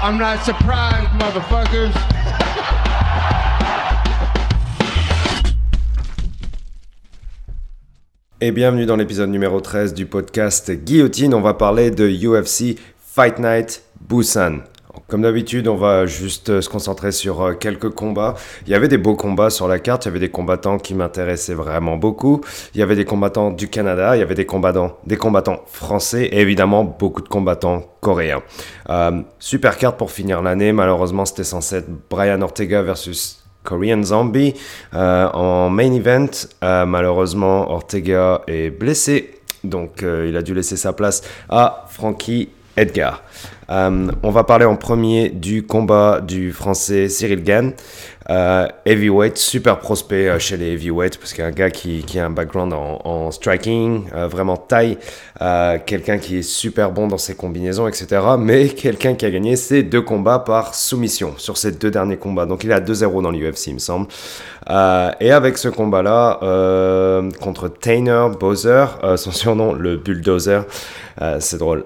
I'm not surprised, motherfuckers. Et bienvenue dans l'épisode numéro 13 du podcast Guillotine. On va parler de UFC Fight Night Busan. Comme d'habitude, on va juste euh, se concentrer sur euh, quelques combats. Il y avait des beaux combats sur la carte, il y avait des combattants qui m'intéressaient vraiment beaucoup. Il y avait des combattants du Canada, il y avait des combattants, des combattants français et évidemment beaucoup de combattants coréens. Euh, super carte pour finir l'année. Malheureusement, c'était censé être Brian Ortega versus Korean Zombie en main event. malheureusement, Ortega est blessé. Donc, il a dû laisser sa place à Frankie Edgar. Euh, on va parler en premier du combat du français Cyril Gann. Euh, heavyweight, super prospect euh, chez les heavyweights parce qu'il y a un gars qui, a un background en, striking, vraiment taille, quelqu'un qui est super bon dans ses combinaisons, etc. Mais quelqu'un qui a gagné ses deux combats par soumission sur ses deux derniers combats. Donc il est à 2-0 dans l'UFC, il me semble. et avec ce combat-là, contre Tainer Bowser, son surnom le bulldozer, c'est drôle,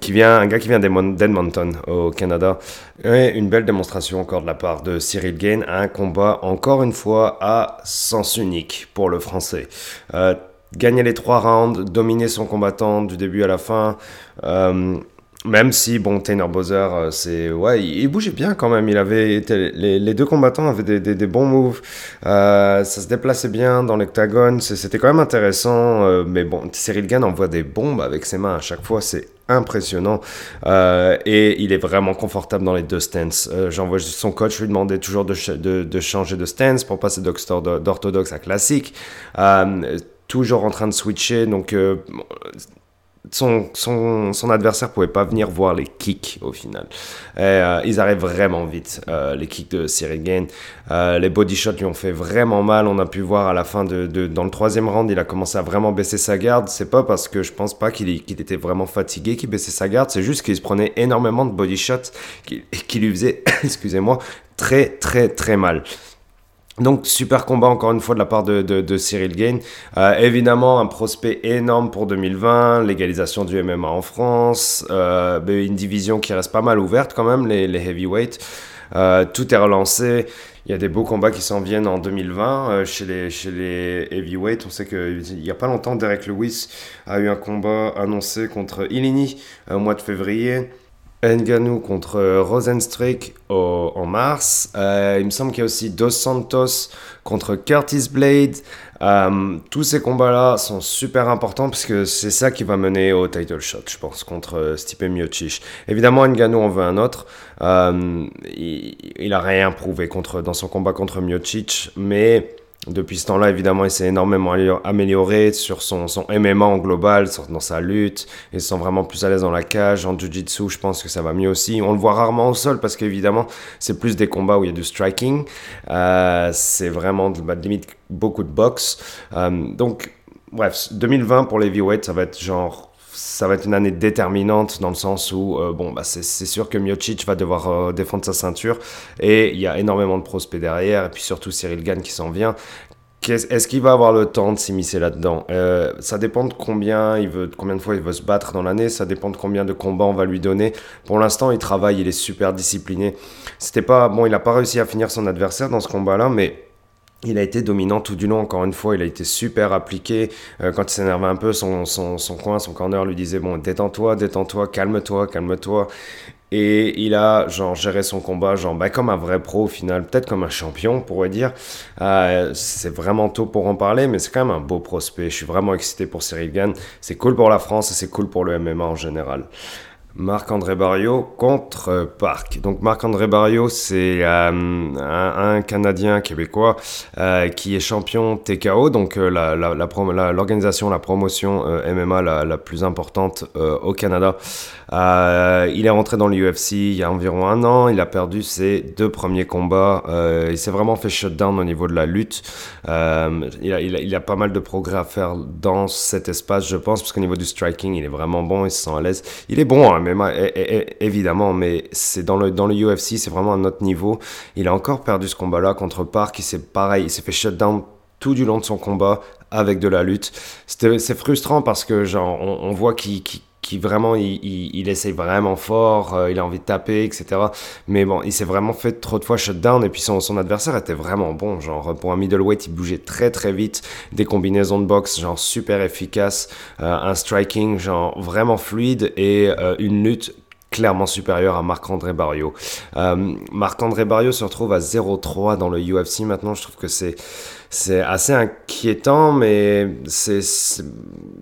qui vient, un gars qui vient d'Edmonton au Canada. Et une belle démonstration encore de la part de Cyril Gain. Un combat encore une fois à sens unique pour le français. Euh, gagner les trois rounds, dominer son combattant du début à la fin. Euh, même si, bon, Tanner Bowser, euh, c'est. Ouais, il, bougeait bien quand même. Il avait. Les, les deux combattants avaient des, bons moves. Ça se déplaçait bien dans l'octagone. C'était quand même intéressant. Mais bon, Cyril Gann envoie des bombes avec ses mains à chaque fois. C'est impressionnant. et il est vraiment confortable dans les deux stances. J'envoie son coach lui demandait toujours de, changer de stance pour passer d'orthodoxe à classique. toujours en train de switcher. Donc son, son, son, adversaire pouvait pas venir voir les kicks au final. Euh, ils arrivent vraiment vite, euh, les kicks de Cyril Gain. Euh, les body shots lui ont fait vraiment mal. On a pu voir à la fin de, de dans le troisième round, il a commencé à vraiment baisser sa garde. C'est pas parce que je pense pas qu'il était vraiment fatigué qu'il baissait sa garde. C'est juste qu'il se prenait énormément de body shots qui, qui lui faisaient, excusez-moi, très très très mal. Donc super combat encore une fois de la part de, de, Cyril Gain. Euh, évidemment un prospect énorme pour 2020, légalisation du MMA en France, euh, une division qui reste pas mal ouverte quand même, les, les heavyweights. Euh, tout est relancé. Il y a des beaux combats qui s'en viennent en 2020 chez, les, chez les heavyweights. On sait qu'il n'y a pas longtemps, Derek Lewis a eu un combat annoncé contre Illini au mois de février. Nganou contre Rosenstrick en mars. Euh, il me semble qu'il y a aussi Dos Santos contre Curtis Blade. Euh, tous ces combats-là sont super importants parce que c'est ça qui va mener au title shot, je pense, contre Stipe Miocic. Évidemment, Nganou en veut un autre. Euh, il, il, a rien prouvé contre, dans son combat contre Miocic, mais depuis ce temps-là, évidemment, il s'est énormément amélioré sur son, MMA en global, dans sa lutte. Il se sent vraiment plus à l'aise dans la cage. En jiu-jitsu, je pense que ça va mieux aussi. On le voit rarement au sol parce qu'évidemment, c'est plus des combats où il y a du striking. Euh, c'est vraiment bah, limite beaucoup de boxe. Euh, donc, bref, 2020 pour les heavyweights, ça va être genre ça va être une année déterminante dans le sens où euh, bon bah c'est sûr que Miocic va devoir euh, défendre sa ceinture et il y a énormément de prospects derrière et puis surtout Cyril Gann qui s'en vient. Est-ce qu'il va avoir le temps de s'immiscer là-dedans? Euh, Ça dépend de combien il veut, combien de fois il veut se battre dans l'année. Ça dépend de combien de combats on va lui donner. Pour l'instant, il travaille, il est super discipliné. C'était pas bon, il n'a pas réussi à finir son adversaire dans ce combat-là, mais il a été dominant tout du long, encore une fois, il a été super appliqué. Euh, quand il s'énervait un peu, son, son, son, coin, son corner lui disait Bon, détends-toi, détends-toi, calme-toi, calme-toi. Et il a genre géré son combat genre bah, comme un vrai pro au final, peut-être comme un champion on pourrait dire. Euh, c'est vraiment tôt pour en parler, mais c'est quand même un beau prospect. Je suis vraiment excité pour Cyril Gann. C'est cool pour la France et c'est cool pour le MMA en général. Marc-André Barrio contre Park. Donc Marc-André Barrio, c'est euh, un, Canadien québécois euh, qui est champion TKO, donc euh, l'organisation, la, promotion MMA la, plus importante au Canada. il est rentré dans l'UFC il y a environ un an, il a perdu ses deux premiers combats, il s'est vraiment fait shutdown au niveau de la lutte. il, a, il, a, pas mal de progrès à faire dans cet espace, je pense, parce qu'au niveau du striking, il est vraiment bon, il se sent à l'aise. Il est bon, hein, évidemment, mais c'est dans le, dans le UFC, c'est vraiment un autre niveau. Il a encore perdu ce combat-là contre Park, il s'est pareil, il s'est fait shutdown tout du long de son combat avec de la lutte. C'est frustrant parce que genre, on, voit qu'il qui vraiment, il, il, essaye vraiment fort, euh, il a envie de taper, etc. Mais bon, il s'est vraiment fait trop de fois shutdown, et puis son, adversaire était vraiment bon. Genre, pour un middleweight, il bougeait très très vite, des combinaisons de boxe, genre super efficaces, euh, un striking, genre vraiment fluide, et euh, une lutte clairement supérieure à Marc-André Barrio. Marc-André Barrio se retrouve à 0-3 dans le UFC maintenant, je trouve que c'est c'est assez inquiétant, mais c'est,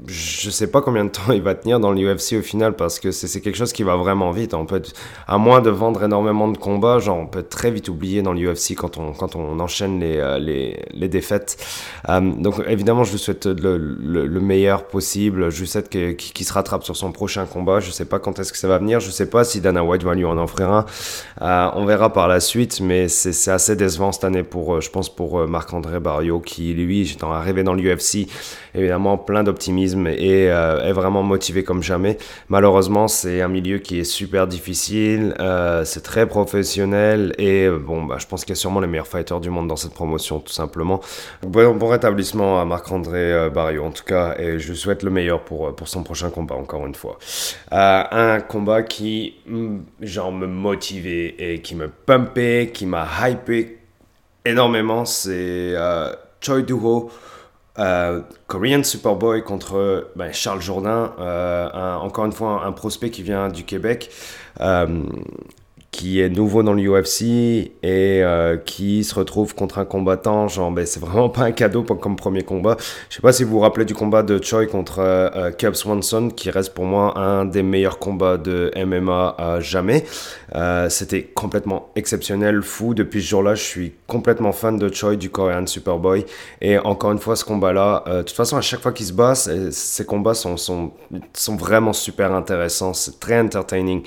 je sais pas combien de temps il va tenir dans l'UFC au final parce que c'est quelque chose qui va vraiment vite. On peut, à moins de vendre énormément de combats, genre on peut très vite oublier dans l'UFC quand on, quand on enchaîne les, euh, les, les défaites. Euh, donc évidemment, je lui souhaite le, le, meilleur possible. Je lui souhaite qu'il se rattrape sur son prochain combat. Je sais pas quand est-ce que ça va venir. Je sais pas si Dana White va lui en offrir un. Euh, on verra par la suite, mais c'est assez décevant cette année pour, je pense, pour Marc-André Qui lui, étant arrivé dans l'UFC, évidemment plein d'optimisme et euh, est vraiment motivé comme jamais. Malheureusement, c'est un milieu qui est super difficile, euh, c'est très professionnel et euh, bon, bah, je pense qu'il y a sûrement les meilleurs fighters du monde dans cette promotion, tout simplement. Bon, rétablissement à Marc-André Barrio en tout cas, et je souhaite le meilleur pour, pour son prochain combat, encore une fois. un combat qui, mm, genre, me motivait et qui me pumpait, qui m'a hypé énormément, c'est euh, Choi Doo-ho, euh, Korean Superboy contre ben, Charles Jourdain, euh, encore une fois un, prospect qui vient du Québec qui est nouveau dans l'UFC et euh, qui se retrouve contre un combattant, genre, ben, c'est vraiment pas un cadeau comme premier combat. Je sais pas si vous vous rappelez du combat de Choi contre euh, euh Cub Swanson, qui reste pour moi un des meilleurs combats de MMA à jamais. Euh, C'était complètement exceptionnel, fou. Depuis ce jour-là, je suis complètement fan de Choi, du Korean Superboy. Et encore une fois, ce combat-là, euh, de toute façon, à chaque fois qu'il se bat, ces combats sont, sont, sont vraiment super intéressants. C'est très entertaining.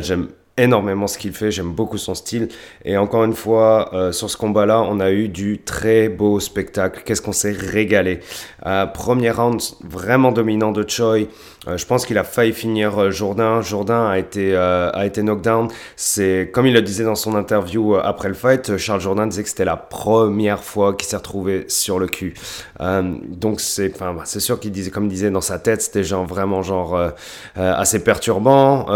J'aime énormément ce qu'il fait, j'aime beaucoup son style. Et encore une fois, euh, sur ce combat-là, on a eu du très beau spectacle. Qu'est-ce qu'on s'est régalé. Euh, premier round vraiment dominant de Choi. Euh, je pense qu'il a failli finir Jourdain. Jourdain a été, a été knockdown. C'est, comme il le disait dans son interview après le fight, Charles Jourdain disait que c'était la première fois qu'il s'est retrouvé sur le cul. donc c'est, enfin, bah, c'est sûr qu'il disait, comme il disait dans sa tête, c'était genre vraiment genre assez perturbant.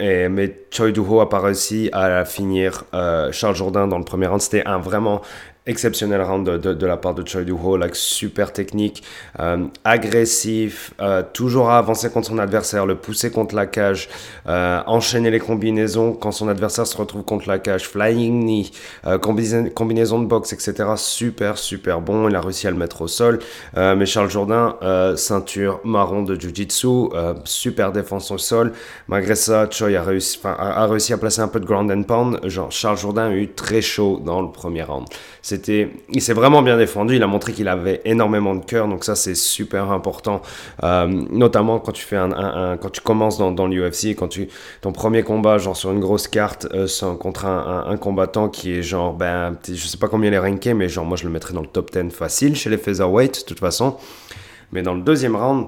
et, mais Choi Doo-ho a pas réussi à finir euh, Charles Jourdain dans le premier round. C'était un vraiment exceptionnel round de, la part de Choi Doo-ho, like, super technique, euh, agressif, euh, toujours à avancer contre son adversaire, le pousser contre la cage, euh, enchaîner les combinaisons quand son adversaire se retrouve contre la cage, flying knee, combinaison, de boxe, etc. Super, super bon, il a réussi à le mettre au sol. mais Charles Jourdain, ceinture marron de Jiu-Jitsu, super défense au sol. Malgré ça, Choi a réussi, a réussi à placer un peu de ground and pound. Genre, Charles Jourdain a eu très chaud dans le premier round. C'était, il s'est vraiment bien défendu. Il a montré qu'il avait énormément de cœur. Donc ça, c'est super important, euh, notamment quand tu fais un, quand tu commences dans, dans l'UFC, quand tu ton premier combat, genre sur une grosse carte, euh, contre un, combattant qui est genre, ben, je sais pas combien il est ranké, mais genre moi je le mettrais dans le top 10 facile chez les featherweight, de toute façon. Mais dans le deuxième round,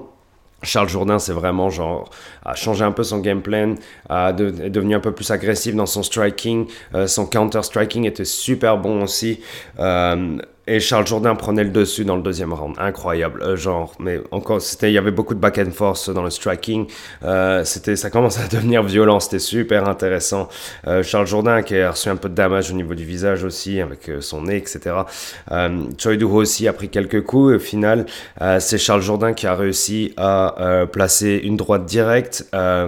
Charles Jourdain, c'est vraiment genre a changé un peu son game plan, a est devenu un peu plus agressif dans son striking, euh, son counter striking était super bon aussi. Euh, et Charles Jourdain prenait le dessus dans le deuxième round. Incroyable, euh, genre. Mais encore, c'était, il y avait beaucoup de back and force dans le striking. Euh, c'était, ça commence à devenir violent. C'était super intéressant. Euh, Charles Jourdain qui a reçu un peu de damage au niveau du visage aussi, avec son nez, etc. Euh, Choi Doo aussi a pris quelques coups. Au final, c'est Charles Jourdain qui a réussi à placer une droite directe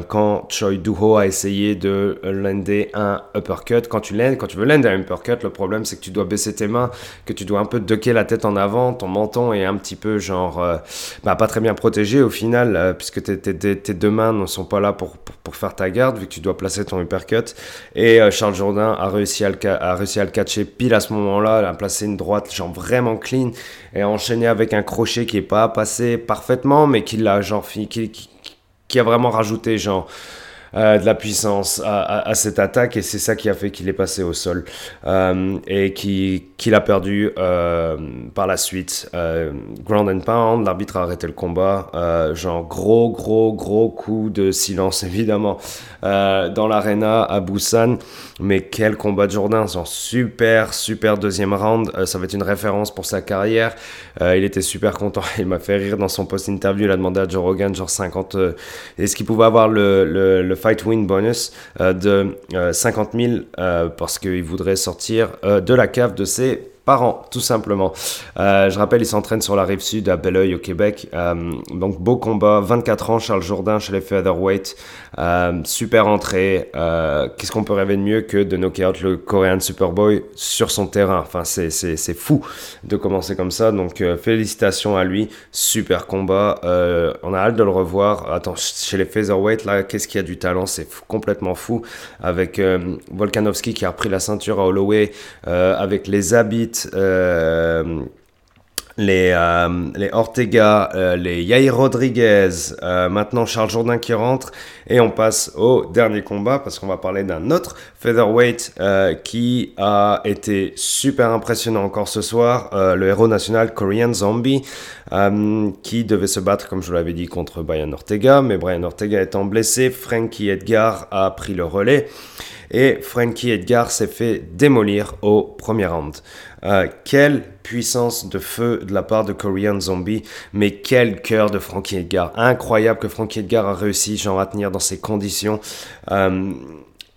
quand Choi Doo a essayé de lander un uppercut. Quand tu quand tu veux lander un uppercut, le problème c'est que tu dois baisser tes mains, que tu dois un peu ducker la tête en avant, ton menton est un petit peu genre euh, bah, pas très bien protégé au final, euh, puisque tes, deux mains ne sont pas là pour, pour, faire ta garde, vu que tu dois placer ton uppercut. Et euh, Charles Jourdain a réussi à, le, a réussi à le catcher pile à ce moment-là, a placé une droite genre vraiment clean, et a enchaîné avec un crochet qui est pas passé parfaitement, mais qui l'a genre qui, qui, qui a vraiment rajouté genre euh, de la puissance à, cette attaque et c'est ça qui a fait qu'il est passé au sol euh, et qu'il a perdu euh, par la suite. ground and pound, l'arbitre a arrêté le combat. genre gros, gros, gros coup de silence évidemment dans l'arena à Busan. Mais quel combat de Jourdain, genre super, super deuxième round. ça va être une référence pour sa carrière. il était super content. Il m'a fait rire dans son post-interview. Il a demandé à Joe Rogan genre 50... Est-ce qu'il pouvait avoir le, le, le fight win bonus euh, de 50 euh, 000 euh, parce qu'il voudrait sortir de la cave de ses par an, tout simplement. Euh, je rappelle, il s'entraîne sur la rive sud à Belleuil au Québec. Euh, donc beau combat, 24 ans, Charles Jourdain chez les featherweight. Euh, super entrée. Qu'est-ce qu'on peut rêver de mieux que de knocker out le Korean Superboy sur son terrain? Enfin, c'est fou de commencer comme ça. Donc félicitations à lui. Super combat. on a hâte de le revoir. Attends, chez les featherweight, là, qu'est-ce qu'il y a du talent? C'est complètement fou. Avec Volkanovski qui a repris la ceinture à Holloway, avec les habits euh, les, euh, les Ortega, euh, les Yair Rodriguez, maintenant Charles Jourdain qui rentre, et on passe au dernier combat parce qu'on va parler d'un autre featherweight qui a été super impressionnant encore ce soir, le héros national Korean Zombie, qui devait se battre, comme je l'avais dit, contre Brian Ortega, mais Brian Ortega étant blessé, Frankie Edgar a pris le relais et Frankie Edgar s'est fait démolir au premier round. Euh, quelle puissance de feu de la part de Korean Zombie, mais quel cœur de Frankie Edgar. Incroyable que Frankie Edgar a réussi genre, à tenir dans ces conditions. Euh,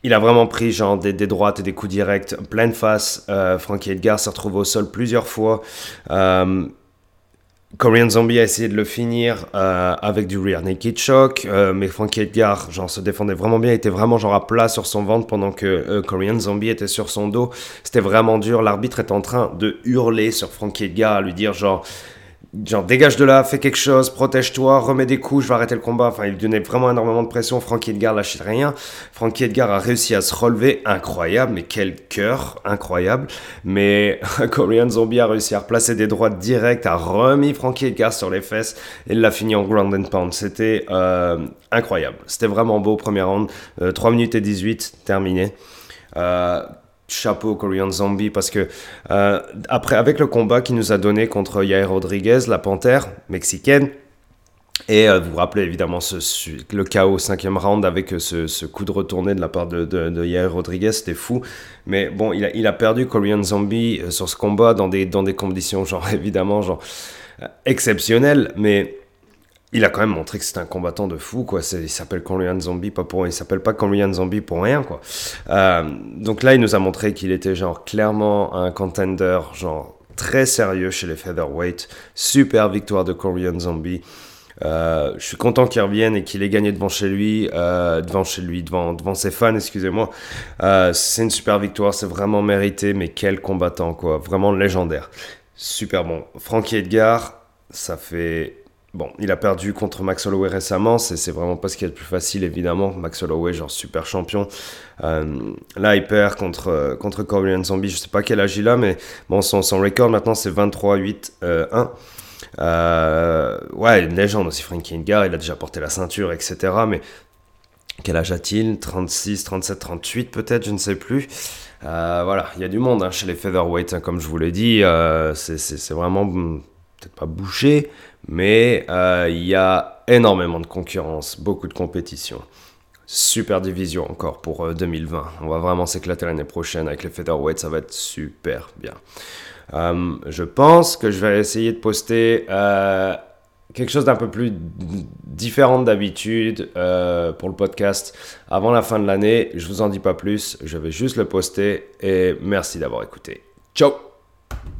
il a vraiment pris genre des, droites et des coups directs pleine face. Euh, Frankie Edgar s'est retrouvé au sol plusieurs fois. Korean Zombie a essayé de le finir euh, avec du rear naked choke, euh, mais Frankie Edgar genre, se défendait vraiment bien, était vraiment genre à plat sur son ventre pendant que euh, Korean Zombie était sur son dos. C'était vraiment dur. L'arbitre est en train de hurler sur Frankie Edgar, à lui dire genre genre dégage de là, fais quelque chose, protège-toi, remets des coups, je vais arrêter le combat. Enfin, il donnait vraiment énormément de pression. Frankie Edgar lâchait rien. Frankie Edgar a réussi à se relever, incroyable, mais quel cœur, incroyable. Mais Korean Zombie a réussi à replacer des droites directes, a remis Frankie Edgar sur les fesses et l'a fini en ground and pound. C'était euh, incroyable. C'était vraiment beau, premier round. 3 euh, minutes et 18, terminé. Euh, chapeau Korean Zombie parce que euh, après avec le combat qu'il nous a donné contre Yair Rodriguez, la panthère mexicaine, et euh, vous vous rappelez évidemment ce, le chaos cinquième round avec euh, ce, coup de retourné de la part de, de, Yair Rodriguez, c'était fou. Mais bon, il a, il a perdu Korean Zombie sur ce combat dans des, dans des conditions genre évidemment genre exceptionnelles, mais il a quand même montré que c'est un combattant de fou, quoi. Il s'appelle Korean Zombie, pas pour, il s'appelle pas Korean Zombie pour rien, quoi. Euh, donc là, il nous a montré qu'il était genre clairement un contender, genre très sérieux chez les featherweight. Super victoire de Korean Zombie. Euh, je suis content qu'il revienne et qu'il ait gagné devant chez lui, euh, devant chez lui, devant, devant ses fans, excusez-moi. c'est une super victoire, c'est vraiment mérité, mais quel combattant, quoi. Vraiment légendaire. Super bon. Frankie Edgar, ça fait Bon, il a perdu contre Max Holloway récemment, c'est vraiment pas ce qui est le plus facile évidemment. Max Holloway, genre super champion. Euh, là, il perd contre, euh, contre Zombie, je sais pas quel âge il a, mais bon, son, record maintenant c'est 23-8-1. Euh, ouais, une légende aussi, Frankie Edgar, il a déjà porté la ceinture, etc. Mais quel âge a-t-il? 36, 37, 38 peut-être, je ne sais plus. voilà, il y a du monde hein, chez les featherweight, hein, comme je vous l'ai dit. c'est vraiment peut-être pas bouché, mais euh, il y a énormément de concurrence, beaucoup de compétition. Super division encore pour 2020. Euh, On va vraiment s'éclater l'année prochaine avec les featherweight, ça va être super bien. Euh, je pense que je vais essayer de poster quelque chose d'un peu plus différent d'habitude pour le podcast avant la fin de l'année. Je vous en dis pas plus, je vais juste le poster et merci d'avoir écouté. Ciao